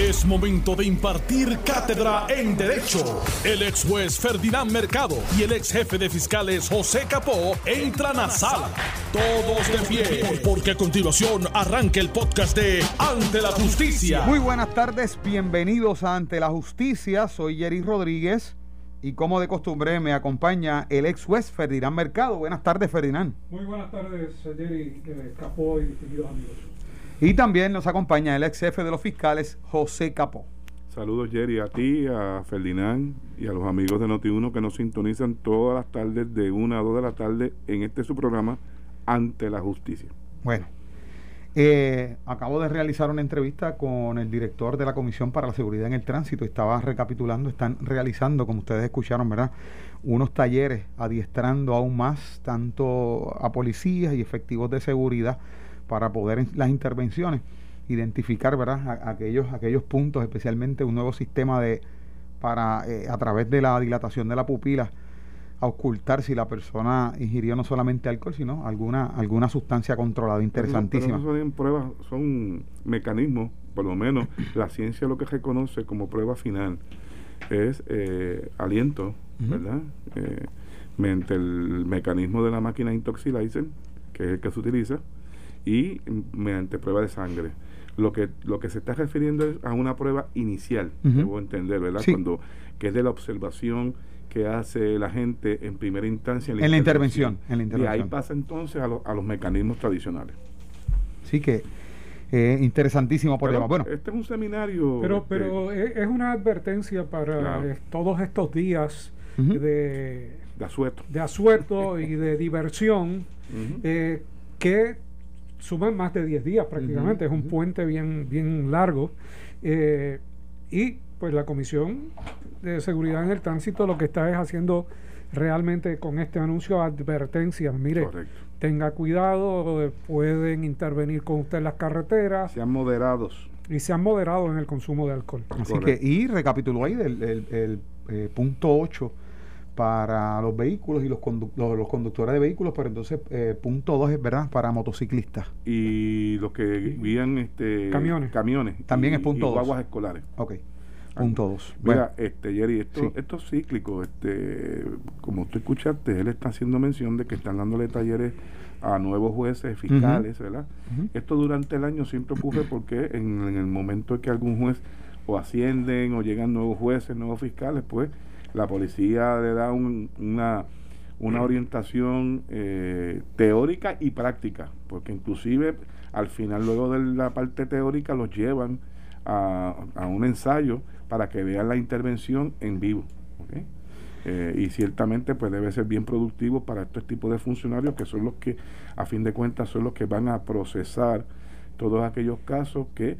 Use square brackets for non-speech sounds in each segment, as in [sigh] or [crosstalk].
Es momento de impartir cátedra en Derecho. El ex juez Ferdinand Mercado y el ex jefe de fiscales José Capó entran a sala. Todos de pie, porque a continuación arranca el podcast de Ante la Justicia. Muy buenas tardes, bienvenidos a Ante la Justicia. Soy Jerry Rodríguez y como de costumbre me acompaña el ex juez Ferdinand Mercado. Buenas tardes, Ferdinand. Muy buenas tardes, Jerry eh, Capó y distinguidos amigos. Y también nos acompaña el ex jefe de los fiscales, José Capó. Saludos Jerry, a ti, a Ferdinand y a los amigos de Noti1 que nos sintonizan todas las tardes de 1 a 2 de la tarde en este su programa Ante la Justicia. Bueno, eh, acabo de realizar una entrevista con el director de la Comisión para la Seguridad en el Tránsito. Estaba recapitulando, están realizando, como ustedes escucharon, ¿verdad? Unos talleres adiestrando aún más tanto a policías y efectivos de seguridad para poder las intervenciones identificar ¿verdad? aquellos, aquellos puntos, especialmente un nuevo sistema de para eh, a través de la dilatación de la pupila a ocultar si la persona ingirió no solamente alcohol, sino alguna alguna sustancia controlada, interesantísima. Pero, son pruebas, son mecanismos, por lo menos la ciencia lo que reconoce como prueba final es eh, aliento, ¿verdad? Eh, mediante el mecanismo de la máquina intoxilizer, que es el que se utiliza, y mediante prueba de sangre. Lo que, lo que se está refiriendo es a una prueba inicial, debo entender, ¿verdad? Cuando, que es de la observación que hace la gente en primera instancia en la, intervención, en la intervención. Y ahí pasa entonces a, a los mecanismos tradicionales. Sí que eh, interesantísimo por pero, Bueno, este es un seminario. Pero, pero es una advertencia para todos estos días de, de asueto, de asueto y de diversión eh, que suman más de 10 días prácticamente, es un puente bien, bien largo. Eh, y pues la Comisión de Seguridad en el Tránsito lo que está es haciendo realmente con este anuncio advertencias. Mire, tenga cuidado, pueden intervenir con usted en las carreteras. Sean moderados. Y sean moderados en el consumo de alcohol. Así que, y recapituló ahí el, el, eh, punto 8 para los vehículos y los, los, conductores de vehículos, pero entonces eh, punto dos es verdad para motociclistas. Y los que guían este camiones. camiones También es punto dos. guaguas escolares. Ok. Punto dos. Mira, este Jerry, esto, esto es cíclico, este, como tú escuchaste, él está haciendo mención de que están dándole talleres a nuevos jueces, fiscales, ¿verdad? Esto durante el año siempre ocurre porque en, en el momento en que algún juez o ascienden o llegan nuevos jueces, nuevos fiscales, pues la policía le da una, una orientación eh, teórica y práctica, porque inclusive al final, luego de la parte teórica, los llevan a, un ensayo para que vean la intervención en vivo. Eh, y ciertamente pues debe ser bien productivo para estos tipos de funcionarios que son los que a fin de cuentas son los que van a procesar todos aquellos casos que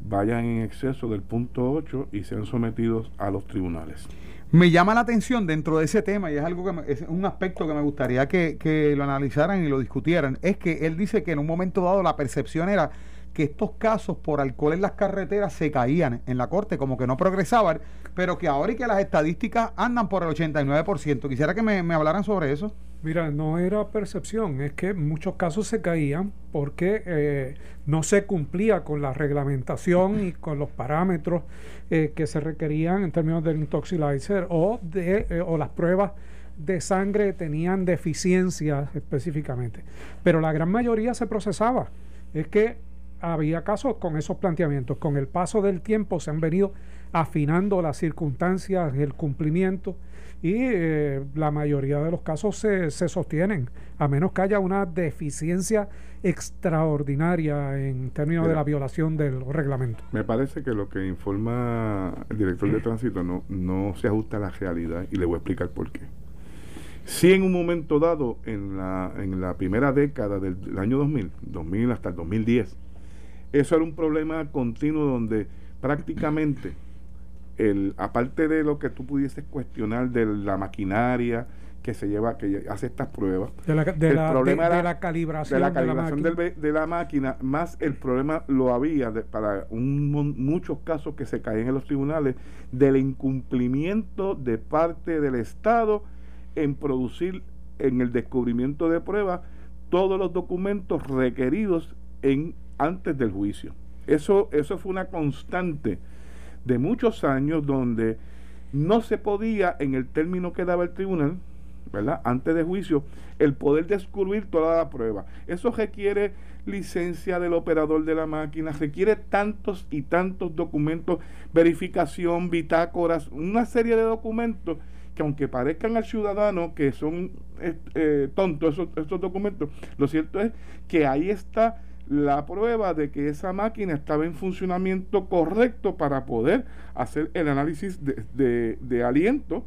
vayan en exceso del punto 8 y sean sometidos a los tribunales. Me llama la atención dentro de ese tema, y es algo que es un aspecto que me gustaría que, que, lo analizaran y lo discutieran, es que él dice que en un momento dado la percepción era que estos casos por alcohol en las carreteras se caían en la corte, como que no progresaban, pero que ahora y que las estadísticas andan por el 89%. Quisiera que me, me hablaran sobre eso. Mira, no era percepción, es que muchos casos se caían porque eh, no se cumplía con la reglamentación y con los parámetros eh, que se requerían en términos del intoxilizer o, de, eh, o las pruebas de sangre tenían deficiencias específicamente. Pero la gran mayoría se procesaba. Es que había casos con esos planteamientos. Con el paso del tiempo se han venido afinando las circunstancias, el cumplimiento y eh, la mayoría de los casos se, se, sostienen, a menos que haya una deficiencia extraordinaria en términos de la violación del reglamento. Me parece que lo que informa el director de tránsito no, no se ajusta a la realidad y le voy a explicar por qué. Si en un momento dado, en la, en la primera década del, del año 2000, 2000 hasta el 2010, eso era un problema continuo donde prácticamente el, aparte de lo que tú pudieses cuestionar de la maquinaria que se lleva, que hace estas pruebas, de la, de la, problema de, la calibración, de la, calibración de la, máquina, más el problema lo había para un, muchos casos que se caen en los tribunales del incumplimiento de parte del Estado en producir en el descubrimiento de pruebas todos los documentos requeridos en antes del juicio. Eso, eso fue una constante de muchos años donde no se podía, en el término que daba el tribunal, ¿verdad? Antes de juicio, el poder descubrir toda la prueba. Eso requiere licencia del operador de la máquina, requiere tantos y tantos documentos, verificación, bitácoras, una serie de documentos que aunque parezcan al ciudadano que son eh, tontos esos, esos documentos, lo cierto es que ahí está la prueba de que esa máquina estaba en funcionamiento correcto para poder hacer el análisis de, de, aliento,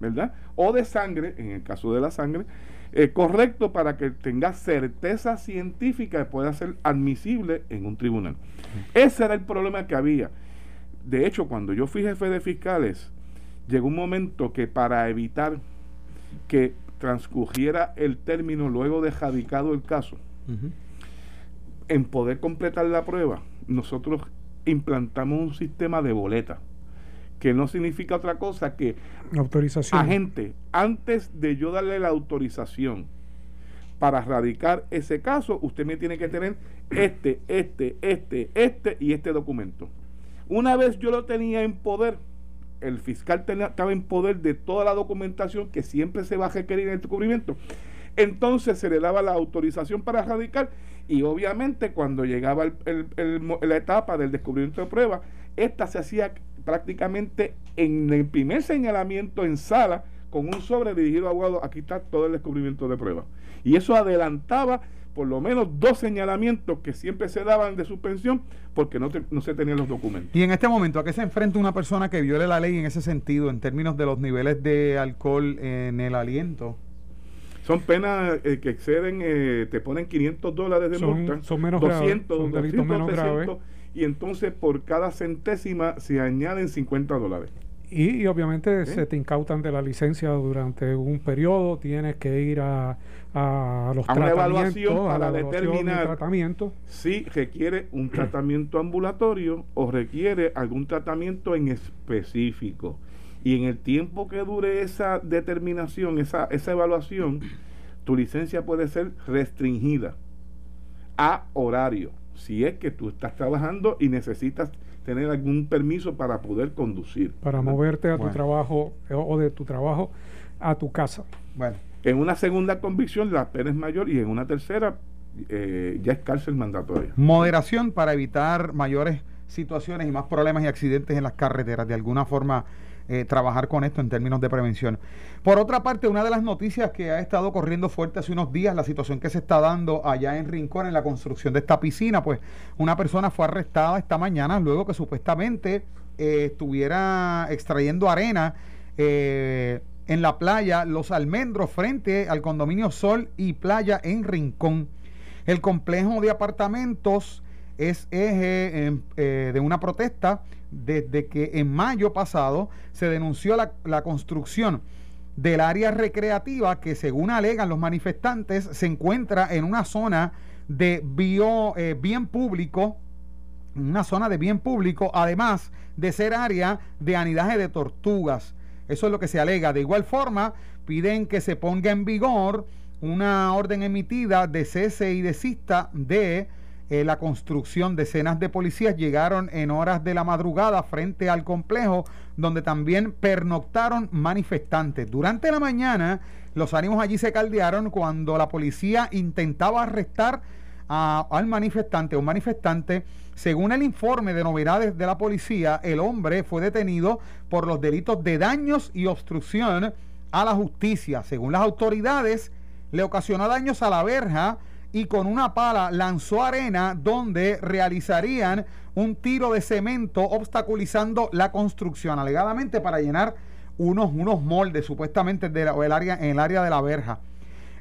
¿verdad? O de sangre, en el caso de la sangre, eh, correcto para que tenga certeza científica y pueda ser admisible en un tribunal. Ese era el problema que había. De hecho, cuando yo fui jefe de fiscales, llegó un momento que para evitar que transcurriera el término luego de radicado el caso, en poder completar la prueba, nosotros implantamos un sistema de boleta, que no significa otra cosa que autorización. Agente, antes de yo darle la autorización para radicar ese caso, usted me tiene que tener este, este, este, este y este documento. Una vez yo lo tenía en poder, el fiscal tenía, estaba en poder de toda la documentación que siempre se va a requerir en el descubrimiento. Entonces se le daba la autorización para radicar y obviamente cuando llegaba la etapa del descubrimiento de prueba, esta se hacía prácticamente en el primer señalamiento en sala con un sobre dirigido a abogado, aquí está todo el descubrimiento de prueba. Y eso adelantaba por lo menos dos señalamientos que siempre se daban de suspensión porque no, no se tenían los documentos. Y en este momento, ¿a qué se enfrenta una persona que viole la ley en ese sentido, en términos de los niveles de alcohol en el aliento? Son penas eh, que exceden, eh, te ponen 500 dólares de multa, son menos 200, son 200 menos 300, y entonces por cada centésima se añaden 50 dólares. Y, obviamente se te incautan de la licencia durante un periodo, tienes que ir a, a los a una evaluación para determinar tratamiento. si requiere un tratamiento ambulatorio o requiere algún tratamiento en específico. Y en el tiempo que dure esa determinación, esa, esa evaluación, tu licencia puede ser restringida a horario. Si es que tú estás trabajando y necesitas tener algún permiso para poder conducir. Para moverte a tu trabajo o de tu trabajo a tu casa. Bueno. En una segunda convicción la pena es mayor y en una tercera eh, ya es cárcel mandatoria. Moderación para evitar mayores situaciones y más problemas y accidentes en las carreteras. De alguna forma eh, trabajar con esto en términos de prevención. Por otra parte, una de las noticias que ha estado corriendo fuerte hace unos días, la situación que se está dando allá en Rincón en la construcción de esta piscina, pues una persona fue arrestada esta mañana luego que supuestamente eh, estuviera extrayendo arena. Eh, en la playa Los Almendros frente al condominio Sol y Playa en Rincón. El complejo de apartamentos es eje de una protesta desde que en mayo pasado se denunció la, construcción del área recreativa que según alegan los manifestantes se encuentra en una zona de bio, eh, bien público, una zona de bien público, además de ser área de anidaje de tortugas. Eso es lo que se alega. De igual forma, piden que se ponga en vigor una orden emitida de cese y desista de eh, la construcción. Decenas de policías llegaron en horas de la madrugada frente al complejo, donde también pernoctaron manifestantes. Durante la mañana, los ánimos allí se caldearon cuando la policía intentaba arrestar al manifestante, un manifestante. Según el informe de novedades de la policía, el hombre fue detenido por los delitos de daños y obstrucción a la justicia. Según las autoridades, le ocasionó daños a la verja, y con una pala lanzó arena donde realizarían un tiro de cemento obstaculizando la construcción, alegadamente para llenar unos, unos moldes supuestamente de el área, en el área de la verja.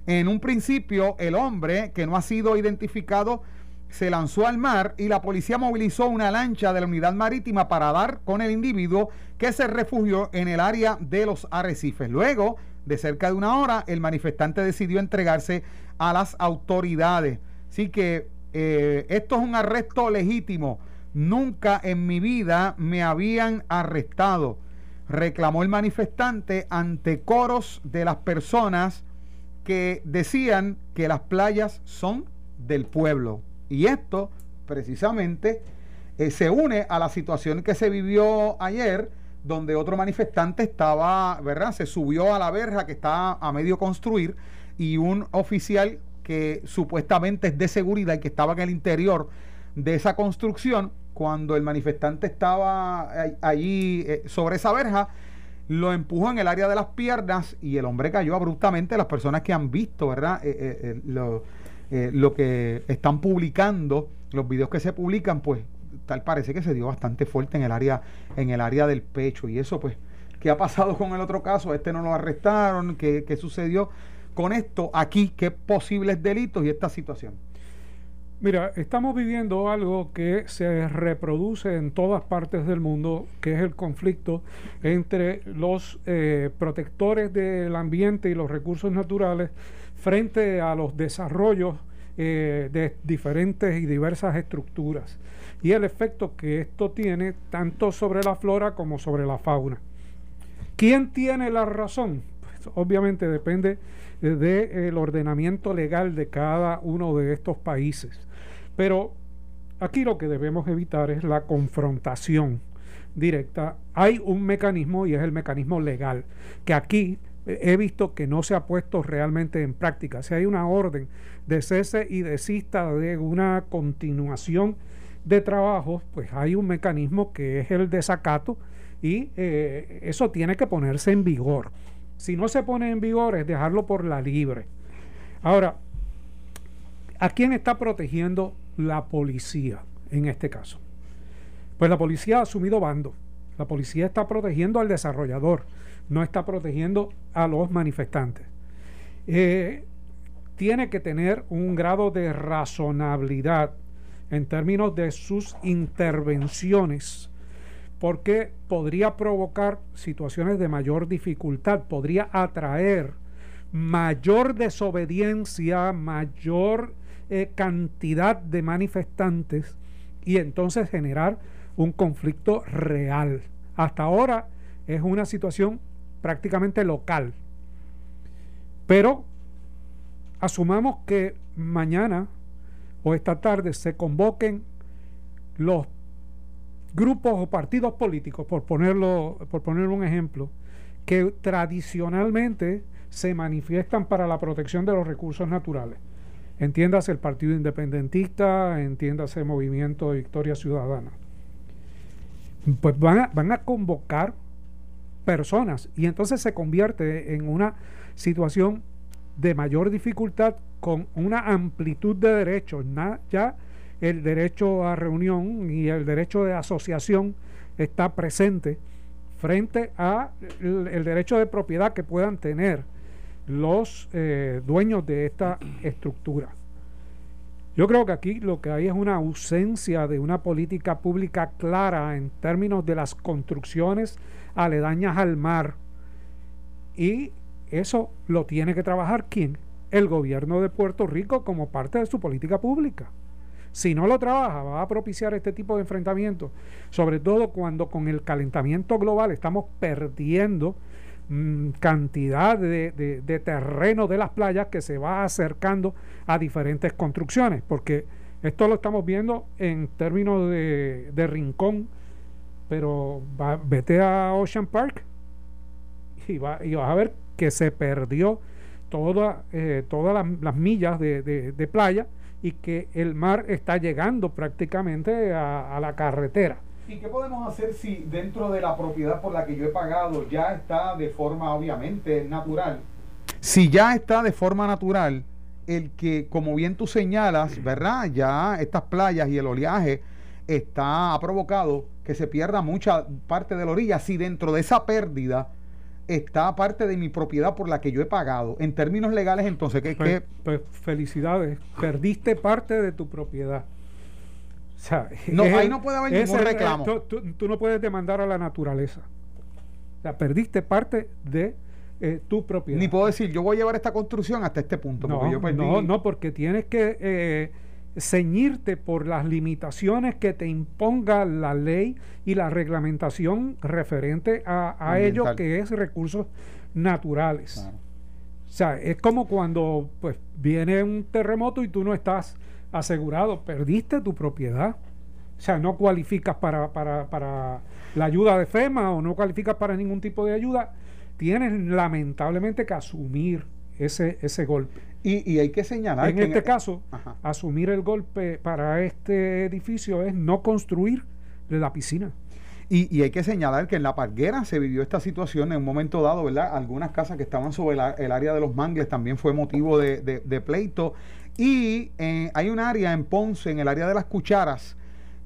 En un principio, el hombre, que no ha sido identificado, se lanzó al mar y la policía movilizó una lancha de la unidad marítima para dar con el individuo que se refugió en el área de los arrecifes. Luego de cerca de una hora, el manifestante decidió entregarse a las autoridades. Así que eh, esto es un arresto legítimo. Nunca en mi vida me habían arrestado, reclamó el manifestante ante coros de las personas que decían que las playas son del pueblo. Y esto precisamente eh, se une a la situación que se vivió ayer, donde otro manifestante estaba, ¿verdad? Se subió a la verja que está a medio construir y un oficial que supuestamente es de seguridad y que estaba en el interior de esa construcción, cuando el manifestante estaba allí eh, sobre esa verja, lo empujó en el área de las piernas y el hombre cayó abruptamente. Las personas que han visto, ¿verdad? Eh, lo, lo que están publicando, los videos que se publican, pues tal parece que se dio bastante fuerte en el área, en el área del pecho. Y eso, pues, ¿qué ha pasado con el otro caso? Este no lo arrestaron, ¿qué, qué sucedió con esto aquí? ¿Qué posibles delitos y esta situación? Mira, estamos viviendo algo que se reproduce en todas partes del mundo, que es el conflicto entre los eh, protectores del ambiente y los recursos naturales frente a los desarrollos eh, de diferentes y diversas estructuras y el efecto que esto tiene tanto sobre la flora como sobre la fauna. ¿Quién tiene la razón? Pues obviamente depende del ordenamiento legal de cada uno de estos países. Pero aquí lo que debemos evitar es la confrontación directa. Hay un mecanismo y es el mecanismo legal, que aquí he visto que no se ha puesto realmente en práctica. Si hay una orden de cese y desista de una continuación de trabajo, pues hay un mecanismo que es el desacato y eh, eso tiene que ponerse en vigor. Si no se pone en vigor es dejarlo por la libre. Ahora, ¿a quién está protegiendo la policía en este caso? Pues la policía ha asumido bando. La policía está protegiendo al desarrollador, no está protegiendo a los manifestantes. Eh, tiene que tener un grado de razonabilidad en términos de sus intervenciones, porque podría provocar situaciones de mayor dificultad, podría atraer mayor desobediencia, mayor eh, cantidad de manifestantes y entonces generar un conflicto real. Hasta ahora es una situación prácticamente local. Pero asumamos que mañana o esta tarde se convoquen los grupos o partidos políticos, por ponerlo, por poner un ejemplo, que tradicionalmente se manifiestan para la protección de los recursos naturales. Entiéndase el Partido Independentista, entiéndase el Movimiento de Victoria Ciudadana. Pues van a, van a convocar personas y entonces se convierte en una situación de mayor dificultad con una amplitud de derechos. ya el derecho a reunión y el derecho de asociación está presente frente a el, derecho de propiedad que puedan tener los eh, dueños de esta estructura. Yo creo que aquí lo que hay es una ausencia de una política pública clara en términos de las construcciones aledañas al mar y eso lo tiene que trabajar quién? El gobierno de Puerto Rico como parte de su política pública. Si no lo trabaja, va a propiciar este tipo de enfrentamientos, sobre todo cuando con el calentamiento global estamos perdiendo mm, cantidad de, terreno de las playas que se va acercando a diferentes construcciones, porque esto lo estamos viendo en términos de, rincón, pero vete a Ocean Park y, va, y vas a ver que se perdió toda, eh, todas las, millas de, playa y que el mar está llegando prácticamente a, la carretera. ¿Y qué podemos hacer si dentro de la propiedad por la que yo he pagado ya está de forma obviamente natural? Si ya está de forma natural, el que, como bien tú señalas, ¿verdad? Ya estas playas y el oleaje está ha provocado que se pierda mucha parte de la orilla. Si dentro de esa pérdida está parte de mi propiedad por la que yo he pagado. En términos legales, entonces, ¿qué? Pues, pues felicidades, perdiste parte de tu propiedad. O sea, no, ahí no puede haber ningún reclamo. Tú, no puedes demandar a la naturaleza. O sea, perdiste parte de eh, tu propiedad. Ni puedo decir, yo voy a llevar esta construcción hasta este punto. No, no, no, porque tienes que eh, ceñirte por las limitaciones que te imponga la ley y la reglamentación referente a, ello que es recursos naturales. O sea, es como cuando pues viene un terremoto y tú no estás asegurado, perdiste tu propiedad. o sea, no cualificas para, para, para la ayuda de FEMA o no cualificas para ningún tipo de ayuda, tienes lamentablemente que asumir ese, ese golpe. Y, hay que señalar en este caso, asumir el golpe para este edificio es no construir la piscina. Y, hay que señalar que en La Parguera se vivió esta situación en un momento dado, ¿verdad? Algunas casas que estaban sobre el área de los mangles también fue motivo de, pleito. Y eh, hay un área en Ponce, en el área de las cucharas,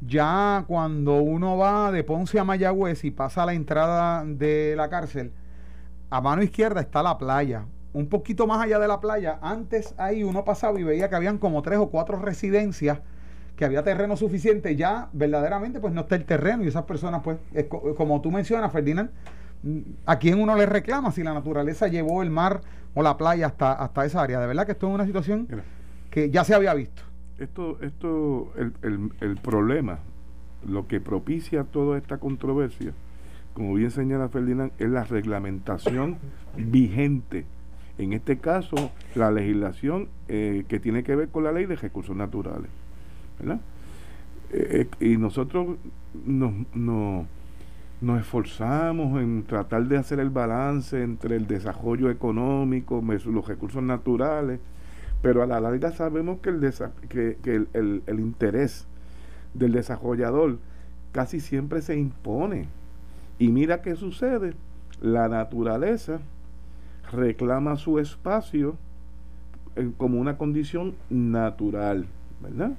ya cuando uno va de Ponce a Mayagüez y pasa a la entrada de la cárcel, a mano izquierda está la playa un poquito más allá de la playa, antes ahí uno pasaba y veía que habían como tres o cuatro residencias, que había terreno suficiente, ya verdaderamente pues no está el terreno y esas personas pues, como tú mencionas, Ferdinand, mm, ¿a quién uno le reclama si la naturaleza llevó el mar o la playa hasta, hasta esa área? De verdad que esto es una situación que ya se había visto. Esto, esto, el, el, el problema, lo que propicia toda esta controversia, como bien señala Ferdinand, es la reglamentación vigente en este caso, la legislación eh, que tiene que ver con la ley de recursos naturales. ¿verdad? Eh, eh, y nosotros nos, nos esforzamos en tratar de hacer el balance entre el desarrollo económico, los recursos naturales, pero a la larga sabemos que el, que, que el, el interés del desarrollador casi siempre se impone. Y mira qué sucede, la naturaleza reclama su espacio como una condición natural, ¿verdad?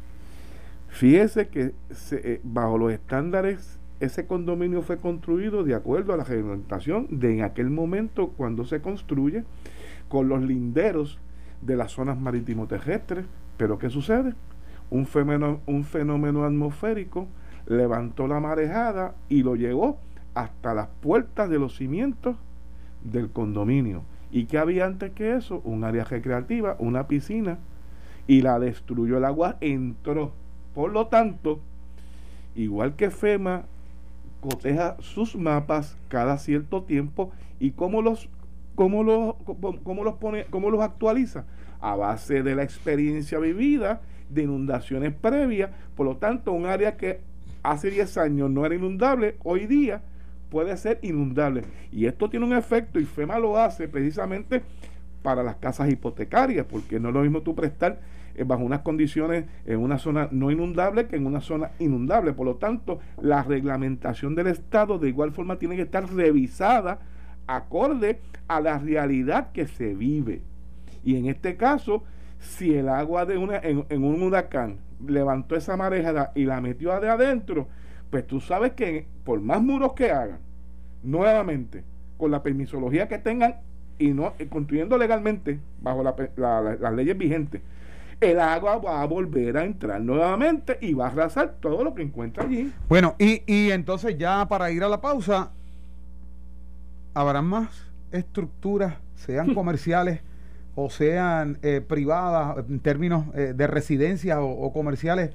Fíjese que eh, bajo los estándares ese condominio fue construido de acuerdo a la reglamentación de en aquel momento cuando se construye con los linderos de las zonas marítimo terrestres. Pero ¿qué sucede? Un fenómeno, un fenómeno atmosférico levantó la marejada y lo llevó hasta las puertas de los cimientos del condominio. ¿Y qué había antes que eso? Un área recreativa, una piscina, y la destruyó el agua, entró. Por lo tanto, igual que FEMA coteja sus mapas cada cierto tiempo y cómo los cómo los, cómo los pone, cómo los actualiza a base de la experiencia vivida de inundaciones previas, por lo tanto, un área que hace 10 años no era inundable, hoy día puede ser inundable. Y esto tiene un efecto y FEMA lo hace precisamente para las casas hipotecarias, porque no es lo mismo tú prestar eh, bajo unas condiciones en una zona no inundable que en una zona inundable. Por lo tanto, la reglamentación del Estado de igual forma tiene que estar revisada acorde a la realidad que se vive. Y en este caso, si el agua de una, en, en un huracán levantó esa marejada y la metió de adentro, pues tú sabes que por más muros que hagan, nuevamente, con la permisología que tengan y no eh, construyendo legalmente bajo las leyes vigentes, el agua va a volver a entrar nuevamente y va a arrasar todo lo que encuentra allí. Bueno, y, y entonces ya para ir a la pausa, ¿habrán más estructuras, sean [laughs] comerciales o sean eh, privadas, en términos eh, de residencias o comerciales?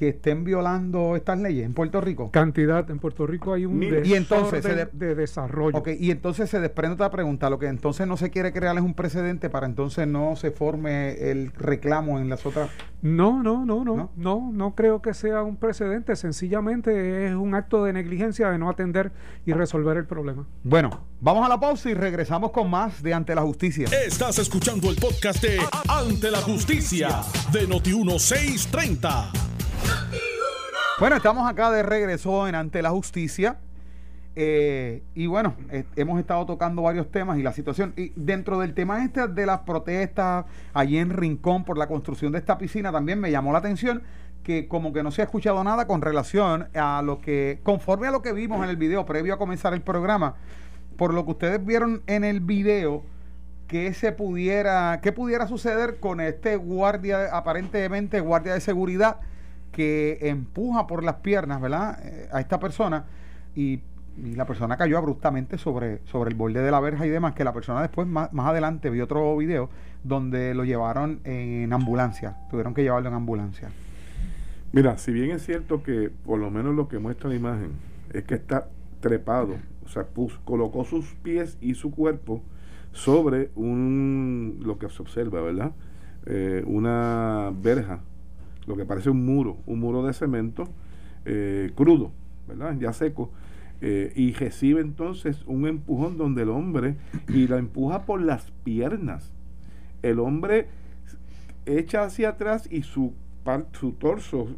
Que estén violando estas leyes en Puerto Rico? Cantidad. En Puerto Rico hay un y entonces de, desarrollo. Okay, y entonces se desprende otra pregunta. Lo que entonces no se quiere crear es un precedente para entonces no se forme el reclamo en las otras. No, no, no, no, no, no, creo que sea un precedente. Sencillamente es un acto de negligencia de no atender y resolver el problema. Bueno, vamos a la pausa y regresamos con más de Ante la Justicia. Estás escuchando el podcast de Ante la Justicia de Noti 1630. Bueno, estamos acá de regreso en Ante la Justicia. Eh, y bueno, eh, hemos estado tocando varios temas y la situación. Y dentro del tema este de las protestas allí en Rincón por la construcción de esta piscina, también me llamó la atención que como que no se ha escuchado nada con relación a lo que, conforme a lo que vimos en el video previo a comenzar el programa, por lo que ustedes vieron en el video, que se pudiera, qué pudiera suceder con este guardia, aparentemente guardia de seguridad que empuja por las piernas, ¿verdad? Eh, a esta persona y, la persona cayó abruptamente sobre, sobre el borde de la verja y demás, que la persona después, más, más adelante, vi otro video donde lo llevaron en ambulancia, tuvieron que llevarlo en ambulancia. Mira, si bien es cierto que por lo menos lo que muestra la imagen es que está trepado, o sea, colocó sus pies y su cuerpo sobre un, lo que se observa, ¿verdad? Eh, una verja lo que parece un muro, un muro de cemento, eh, crudo, ¿verdad? Ya seco. Eh, y recibe entonces un empujón donde el hombre y la empuja por las piernas. El hombre echa hacia atrás y su, su torso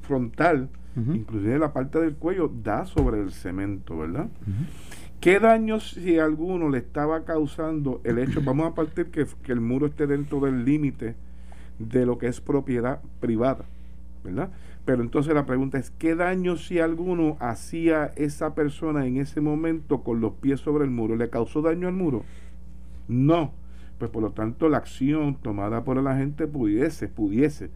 frontal, inclusive la parte del cuello, da sobre el cemento, ¿verdad? ¿Qué daños, si alguno, le estaba causando el hecho? Vamos a partir que, que el muro esté dentro del límite de lo que es propiedad privada, ¿verdad? Pero entonces la pregunta es, ¿qué daño si alguno hacía esa persona en ese momento con los pies sobre el muro? ¿Le causó daño al muro? No. Pues por lo tanto la acción tomada por la gente pudiese, pudiese,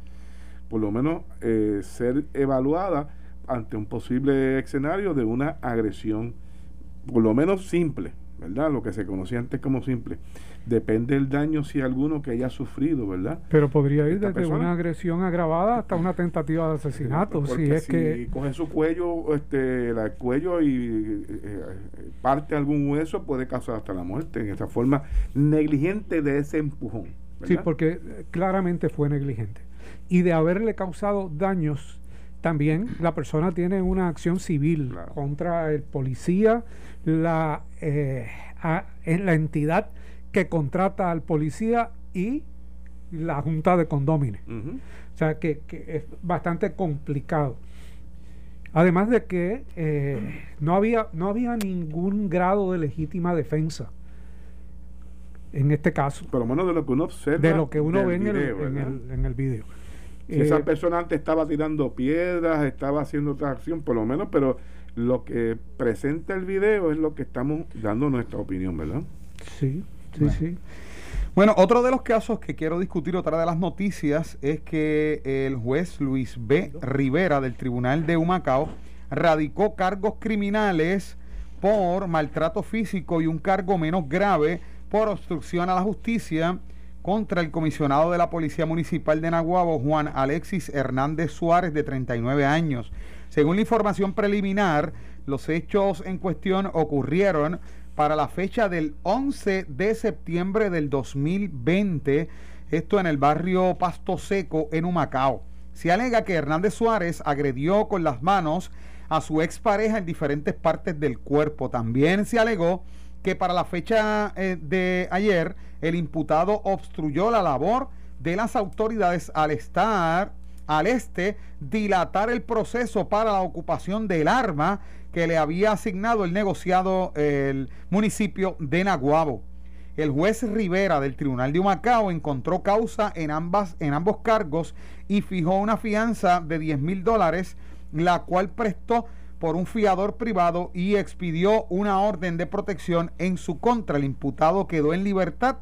por lo menos eh, ser evaluada ante un posible escenario de una agresión, por lo menos simple, ¿verdad? Lo que se conocía antes como simple depende del daño si alguno que haya sufrido, ¿verdad? Pero podría ir desde una agresión agravada hasta una tentativa de asesinato, si es que coge su cuello, este, el cuello y eh, eh, parte algún hueso puede causar hasta la muerte en esa forma negligente de ese empujón. Sí, porque claramente fue negligente y de haberle causado daños también la persona tiene una acción civil contra el policía, la, eh, la entidad que contrata al policía y la junta de condómines. O sea que, es bastante complicado. Además de que eh, no, había, no había ningún grado de legítima defensa en este caso. Por lo menos de lo que uno observa. De lo que uno ve en, el, en, el, video. Si esa persona antes estaba tirando piedras, estaba haciendo otra acción, por lo menos, pero lo que presenta el video es lo que estamos dando nuestra opinión, ¿verdad? Sí. Sí, sí. Bueno, otro de los casos que quiero discutir, otra de las noticias, es que el juez Luis B. Rivera del Tribunal de Humacao radicó cargos criminales por maltrato físico y un cargo menos grave por obstrucción a la justicia contra el comisionado de la Policía Municipal de Naguabo, Juan Alexis Hernández Suárez, de 39 años. Según la información preliminar, los hechos en cuestión ocurrieron para la fecha del 11 de septiembre del 2020, esto en el barrio Pasto Seco en Humacao. Se alega que Hernández Suárez agredió con las manos a su expareja en diferentes partes del cuerpo. También se alegó que para la fecha eh, de ayer el imputado obstruyó la labor de las autoridades al estar al este dilatar el proceso para la ocupación del arma que le había asignado el negociado el municipio de Naguabo. El juez Rivera del Tribunal de Humacao encontró causa en, ambas, en ambos cargos y fijó una fianza de 10 mil dólares, la cual prestó por un fiador privado y expidió una orden de protección en su contra. El imputado quedó en libertad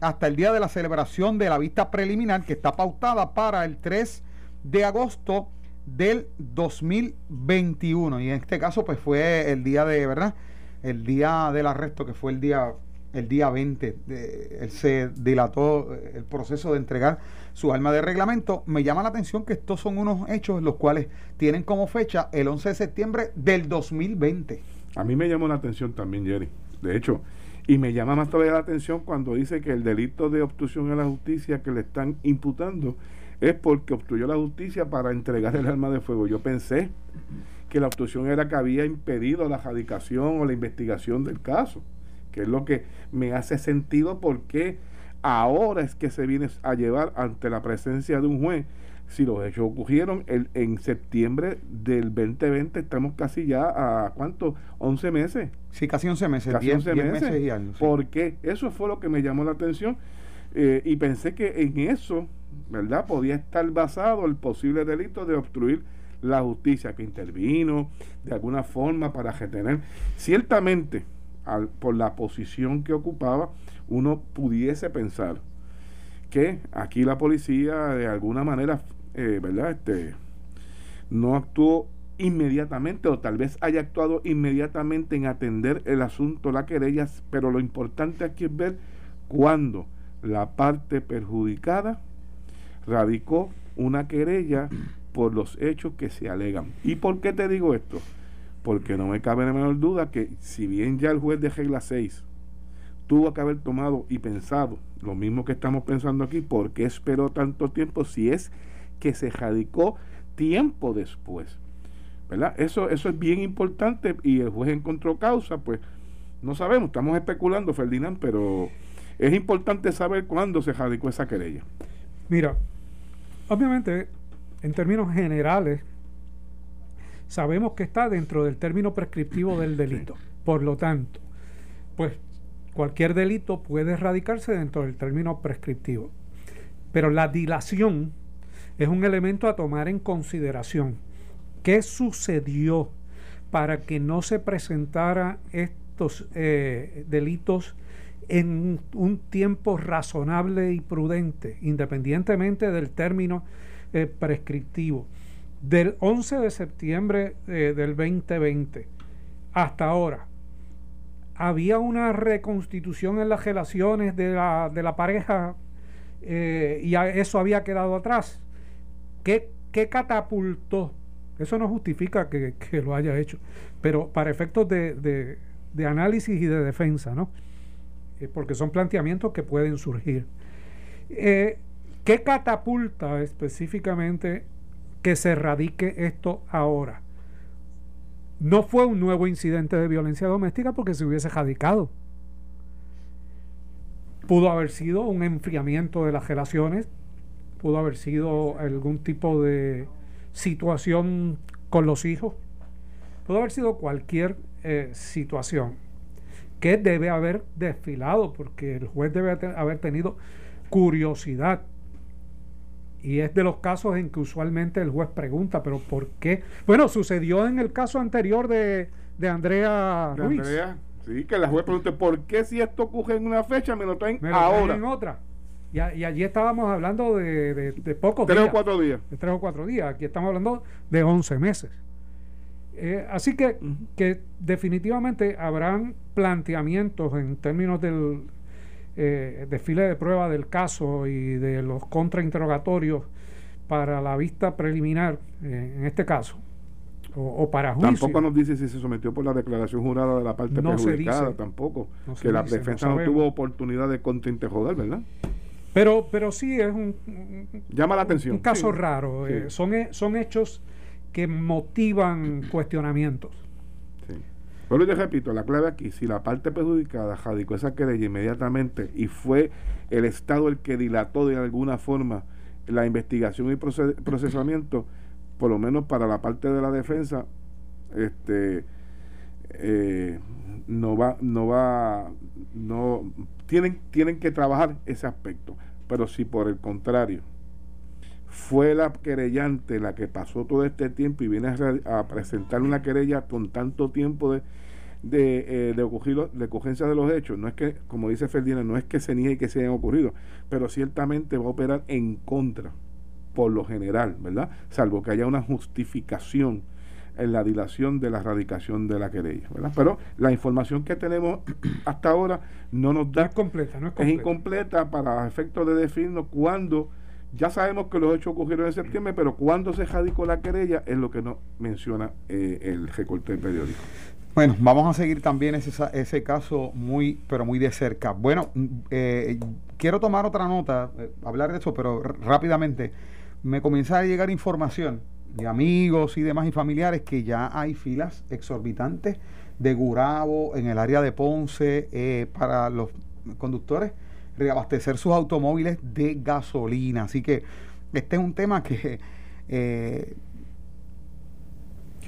hasta el día de la celebración de la vista preliminar que está pautada para el 3 de agosto del 2021 y en este caso pues fue el día de, ¿verdad? El día del arresto que fue el día el día 20, de, él se dilató eh, el proceso de entregar su alma de reglamento. Me llama la atención que estos son unos hechos los cuales tienen como fecha el 11 de septiembre del 2020. A mí me llamó la atención también, Jerry. De hecho, y me llama más todavía la atención cuando dice que el delito de obstrucción a la justicia que le están imputando es porque obstruyó la justicia para entregar el arma de fuego. Yo pensé que la obstrucción era que había impedido la radicación o la investigación del caso, que es lo que me hace sentido porque ahora es que se viene a llevar ante la presencia de un juez. Si los hechos ocurrieron el, en septiembre del 2020, estamos casi ya a ¿cuánto? 11 meses. Sí, casi 11 meses. Casi 11 meses. y años, Porque eso fue lo que me llamó la atención eh, y pensé que en eso ¿verdad? Podía estar basado el posible delito de obstruir la justicia que intervino de alguna forma para retener. Ciertamente, por la posición que ocupaba, uno pudiese pensar que aquí la policía de alguna manera, eh, ¿verdad? Este, no actuó inmediatamente o tal vez haya actuado inmediatamente en atender el asunto, la querella, pero lo importante aquí es ver cuándo la parte perjudicada radicó una querella por los hechos que se alegan. ¿Y por qué te digo esto? Porque no me cabe la menor duda que si bien ya el juez de regla 6 tuvo que haber tomado y pensado lo mismo que estamos pensando aquí, ¿por qué esperó tanto tiempo si es que se radicó tiempo después? ¿verdad? Eso, eso es bien importante y el juez encontró causa, pues no sabemos, estamos especulando, Ferdinand, pero es importante saber cuándo se radicó esa querella. Mira, obviamente, en términos generales, sabemos que está dentro del término prescriptivo del delito. Por lo tanto, pues cualquier delito puede erradicarse dentro del término prescriptivo. Pero la dilación es un elemento a tomar en consideración. ¿Qué sucedió para que no se presentara estos eh, delitos en un tiempo razonable y prudente, independientemente del término eh, prescriptivo? Del 11 de septiembre eh, del 2020 hasta ahora, había una reconstitución en las relaciones de la, de la pareja eh, y eso había quedado atrás. ¿Qué, qué catapultó? Eso no justifica que, lo haya hecho, pero para efectos de, de, análisis y de defensa, ¿no? Eh, porque son planteamientos que pueden surgir. ¿Qué catapulta específicamente que se radique esto ahora? No fue un nuevo incidente de violencia doméstica porque se hubiese radicado. Pudo haber sido un enfriamiento de las relaciones, pudo haber sido algún tipo de situación con los hijos, pudo haber sido cualquier eh, situación que debe haber desfilado porque el juez debe haber tenido curiosidad y es de los casos en que usualmente el juez pregunta, pero ¿por qué? Bueno, sucedió en el caso anterior de, de Andrea de Andrea, sí, que la juez pregunta, ¿por qué si esto ocurre en una fecha me lo traen me lo ahora? en otra. Y, y, allí estábamos hablando de, de, de pocos tres días. Tres o cuatro días. De tres o cuatro días. Aquí estamos hablando de once meses. Eh, así que, que definitivamente habrán planteamientos en términos del eh, desfile de prueba del caso y de los contrainterrogatorios para la vista preliminar, eh, en este caso, o, para juicio. Tampoco nos dice si se sometió por la declaración jurada de la parte no perjudicada, tampoco. que la defensa no, tuvo oportunidad de contrainterrogar, ¿verdad? Pero, pero sí es un, llama la atención. Un caso raro. Eh, son, son hechos que motivan cuestionamientos. Pero yo repito, la clave aquí, si la parte perjudicada radicó esa querella inmediatamente y fue el Estado el que dilató de alguna forma la investigación y [coughs] procesamiento, por lo menos para la parte de la defensa, este eh, no va, no va, no tienen, tienen que trabajar ese aspecto. Pero si por el contrario fue la querellante la que pasó todo este tiempo y viene a, presentar una querella con tanto tiempo de, de, eh, de, ocurrido, de ocurrencia de los hechos. No es que, como dice Ferdinand, no es que se niegue que se hayan ocurrido, pero ciertamente va a operar en contra, por lo general, ¿verdad? Salvo que haya una justificación en la dilación de la erradicación de la querella, ¿verdad? Pero la información que tenemos [clears throat] hasta ahora no nos da... es completa, no es completa. Es incompleta para efectos de definirnos cuándo ya sabemos que los hechos ocurrieron en septiembre, pero cuando se radicó la querella es lo que no menciona eh, el recorte del periódico. Bueno, vamos a seguir también ese, ese caso muy, pero muy de cerca. Bueno, eh, quiero tomar otra nota, eh, hablar de eso, pero rápidamente. Me comienza a llegar información de amigos y demás y familiares que ya hay filas exorbitantes de Gurabo en el área de Ponce para los conductores reabastecer sus automóviles de gasolina. Así que este es un tema que eh,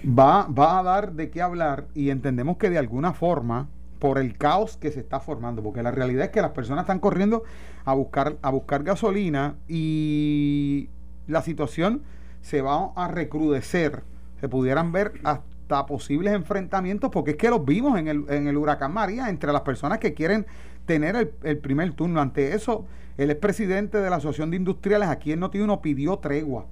va, va a dar de qué hablar y entendemos que de alguna forma por el caos que se está formando, porque la realidad es que las personas están corriendo a buscar, a buscar gasolina y la situación se va a recrudecer, se pudieran ver hasta posibles enfrentamientos, porque es que los vimos en el, en el huracán María, entre las personas que quieren tener el, primer turno. Ante eso, el expresidente de la Asociación de Industriales aquí en Noti1 pidió tregua.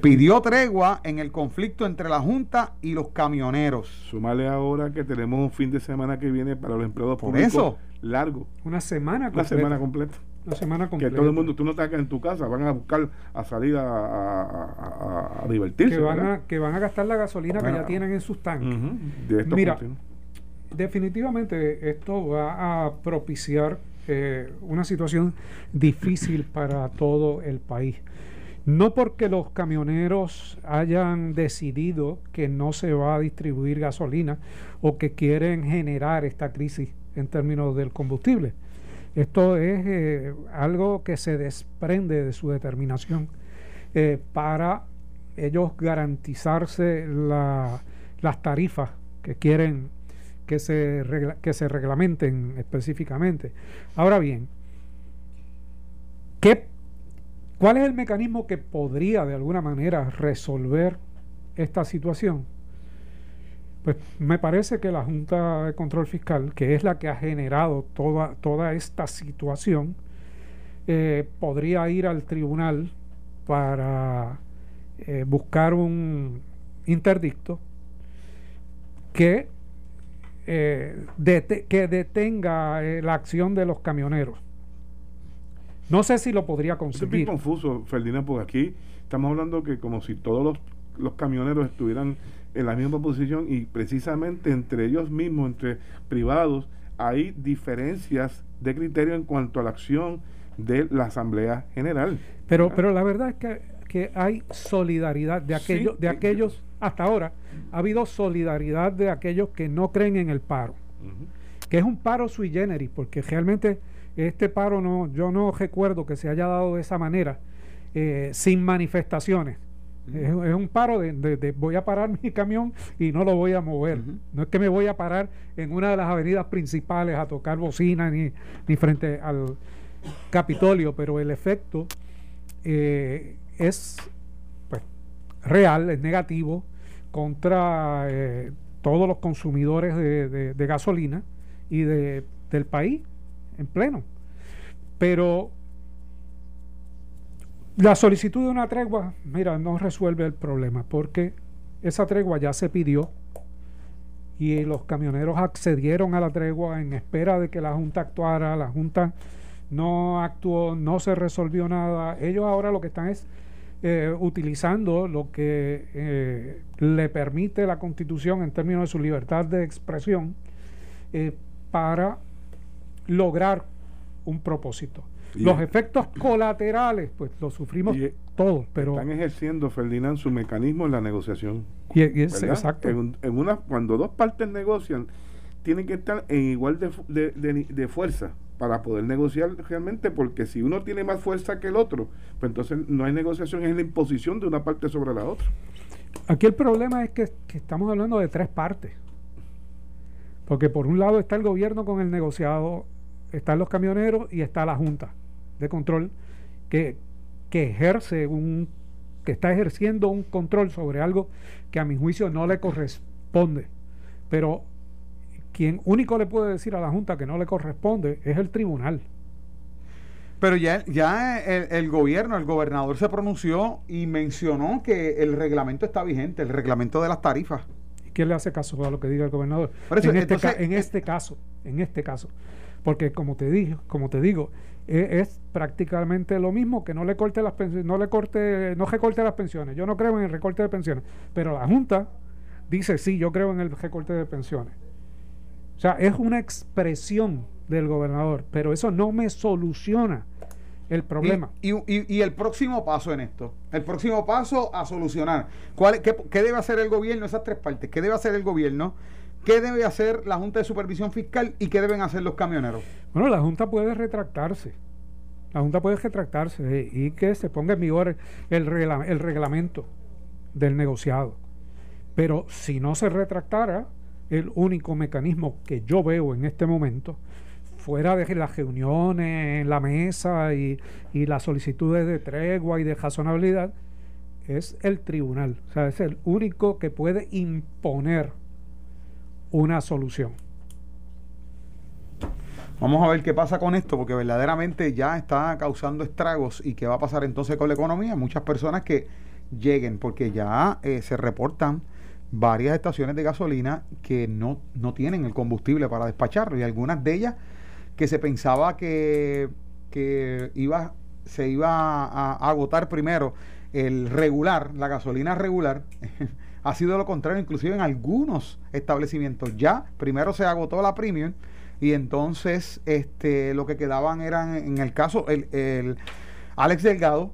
Pidió tregua en el conflicto entre la Junta y los camioneros. Sumale ahora que tenemos un fin de semana que viene para los empleados Por eso. largo. Una semana completa. Una semana completa. Una semana completa. Que todo el mundo, tú no estás en tu casa, van a buscar a salir a, a, divertirse. Que van a, que van a gastar la gasolina que ya tienen en sus tanques. Mira, definitivamente esto va a propiciar eh, una situación difícil para todo el país. No porque los camioneros hayan decidido que no se va a distribuir gasolina o que quieren generar esta crisis en términos del combustible. Esto es eh, algo que se desprende de su determinación eh, para ellos garantizarse las tarifas que quieren que se, que se reglamenten específicamente. Ahora bien, ¿qué ¿Cuál es el mecanismo que podría de alguna manera resolver esta situación? Pues me parece que la Junta de Control Fiscal, que es la que ha generado toda, toda esta situación, eh, podría ir al tribunal para eh, buscar un interdicto que, eh, que detenga la acción de los camioneros. No sé si lo podría conseguir. Es confuso, Ferdinand, porque aquí estamos hablando que como si todos los, camioneros estuvieran en la misma posición y precisamente entre ellos mismos, entre privados, hay diferencias de criterio en cuanto a la acción de la Asamblea General. Pero, pero la verdad es que, que hay solidaridad de aquellos, de aquellos, hasta ahora, ha habido solidaridad de aquellos que no creen en el paro, que es un paro sui generis, porque realmente este paro no, yo no recuerdo que se haya dado de esa manera, eh, sin manifestaciones. es, un paro de, voy a parar [laughs] mi camión y no lo voy a mover. No es que me voy a parar en una de las avenidas principales a tocar bocina ni, ni frente al Capitolio, pero el efecto eh, es pues, real, es negativo contra eh, todos los consumidores de, de gasolina y de, del país en pleno. Pero la solicitud de una tregua, mira, no resuelve el problema porque esa tregua ya se pidió y los camioneros accedieron a la tregua en espera de que la Junta actuara. La Junta no actuó, no se resolvió nada. Ellos ahora lo que están es eh, utilizando lo que eh, le permite la Constitución en términos de su libertad de expresión eh, para lograr un propósito. los efectos colaterales, pues los sufrimos todos, pero... Están ejerciendo, Ferdinand, su mecanismo en la negociación. Y, exacto. En, una, cuando dos partes negocian, tienen que estar en igual de, de, fuerza para poder negociar realmente, porque si uno tiene más fuerza que el otro, pues entonces no hay negociación, es la imposición de una parte sobre la otra. Aquí el problema es que, estamos hablando de tres partes. Porque por un lado está el gobierno con el negociado están los camioneros y está la Junta de Control que, que ejerce un que está ejerciendo un control sobre algo que a mi juicio no le corresponde. Pero quien único le puede decir a la Junta que no le corresponde es el tribunal. Pero ya, ya el, el, gobierno, el gobernador se pronunció y mencionó que el reglamento está vigente, el reglamento de las tarifas. ¿Y quién le hace caso a lo que diga el gobernador? en, este, en eh, este caso, en este caso. Porque como te dije, como te digo, e, es, prácticamente lo mismo que no le corte las pensiones, no le corte, no recorte las pensiones. Yo no creo en el recorte de pensiones, pero la Junta dice sí, yo creo en el recorte de pensiones. O sea, es una expresión del gobernador, pero eso no me soluciona el problema. Y, y, el próximo paso en esto, el próximo paso a solucionar. ¿Cuál, qué, ¿Qué debe hacer el gobierno? Esas tres partes. ¿Qué debe hacer el gobierno? ¿Qué debe hacer la Junta de Supervisión Fiscal y qué deben hacer los camioneros? Bueno, la Junta puede retractarse. La Junta puede retractarse y que se ponga en vigor el, el reglamento del negociado. Pero si no se retractara, el único mecanismo que yo veo en este momento, fuera de las reuniones en la mesa y, y las solicitudes de tregua y de razonabilidad, es el tribunal. O sea, es el único que puede imponer una solución. Vamos a ver qué pasa con esto, porque verdaderamente ya está causando estragos y qué va a pasar entonces con la economía. Muchas personas que lleguen, porque ya eh, se reportan varias estaciones de gasolina que no, no tienen el combustible para despacharlo y algunas de ellas que se pensaba que, que iba, se iba a agotar primero el regular, la gasolina regular. [laughs] ha sido lo contrario, inclusive en algunos establecimientos. Ya primero se agotó la premium y entonces este lo que quedaban eran, en el caso, el, el Alex Delgado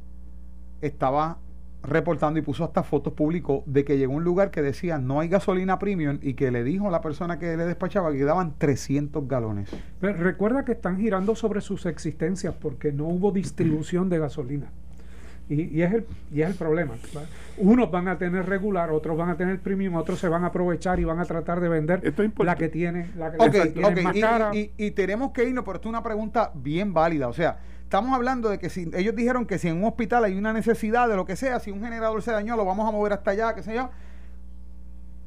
estaba reportando y puso hasta fotos, publicó de que llegó a un lugar que decía no hay gasolina premium y que le dijo a la persona que le despachaba que daban 300 galones. recuerda que están girando sobre sus existencias porque no hubo distribución de gasolina. Y, es, el, y es el problema. Unos van a tener regular, otros van a tener premium, otros se van a aprovechar y van a tratar de vender la que tiene, la que, más cara. Y, y, tenemos que irnos, pero esto es una pregunta bien válida. O sea, estamos hablando de que si ellos dijeron que si en un hospital hay una necesidad de lo que sea, si un generador se dañó, lo vamos a mover hasta allá, qué sé yo.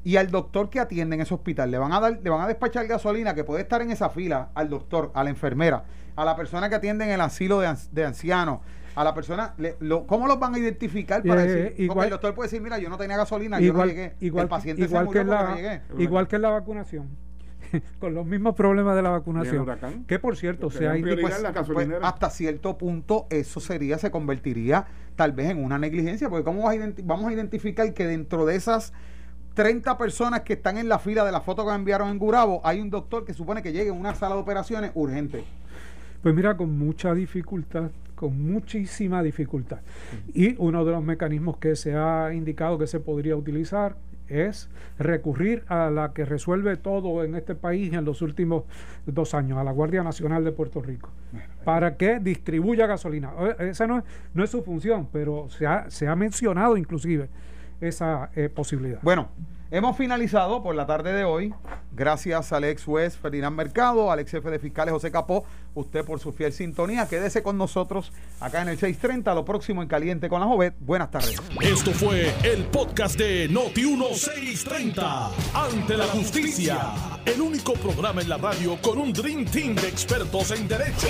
Y al doctor que atiende en ese hospital le van a dar, le van a despachar gasolina que puede estar en esa fila al doctor, a la enfermera, a la persona que atiende en el asilo de, ancianos, a la persona, ¿cómo los van a identificar para decir? Igual, porque el doctor puede decir, mira, yo no tenía gasolina, yo no llegué. Igual, el paciente se murió que la, llegué. Igual que en la vacunación. [laughs] con los mismos problemas de la vacunación. Que por cierto, se ha pues, pues, hasta cierto punto eso sería, se convertiría tal vez en una negligencia, porque ¿cómo vamos a identificar que dentro de esas 30 personas que están en la fila de la foto que enviaron en Gurabo, hay un doctor que supone que llegue a una sala de operaciones urgente? Pues mira, con mucha dificultad, con muchísima dificultad. Y uno de los mecanismos que se ha indicado que se podría utilizar es recurrir a la que resuelve todo en este país en los últimos dos años, a la Guardia Nacional de Puerto Rico, para que distribuya gasolina. Esa no es, no es su función, pero se ha, se ha mencionado inclusive esa eh, posibilidad. Bueno, Hemos finalizado por la tarde de hoy. Gracias al ex juez Ferdinand Mercado, al ex jefe de fiscales José Capó, usted por su fiel sintonía. Quédese con nosotros acá en el 630, lo próximo en Caliente con la Jovet. Buenas tardes. Esto fue el podcast de Noti1630. Ante la justicia. El único programa en la radio con un Dream Team de expertos en derecho.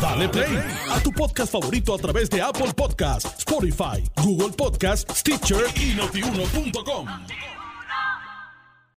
Dale play a tu podcast favorito a través de Apple Podcasts, Spotify, Google Podcasts, Stitcher y notiuno.com.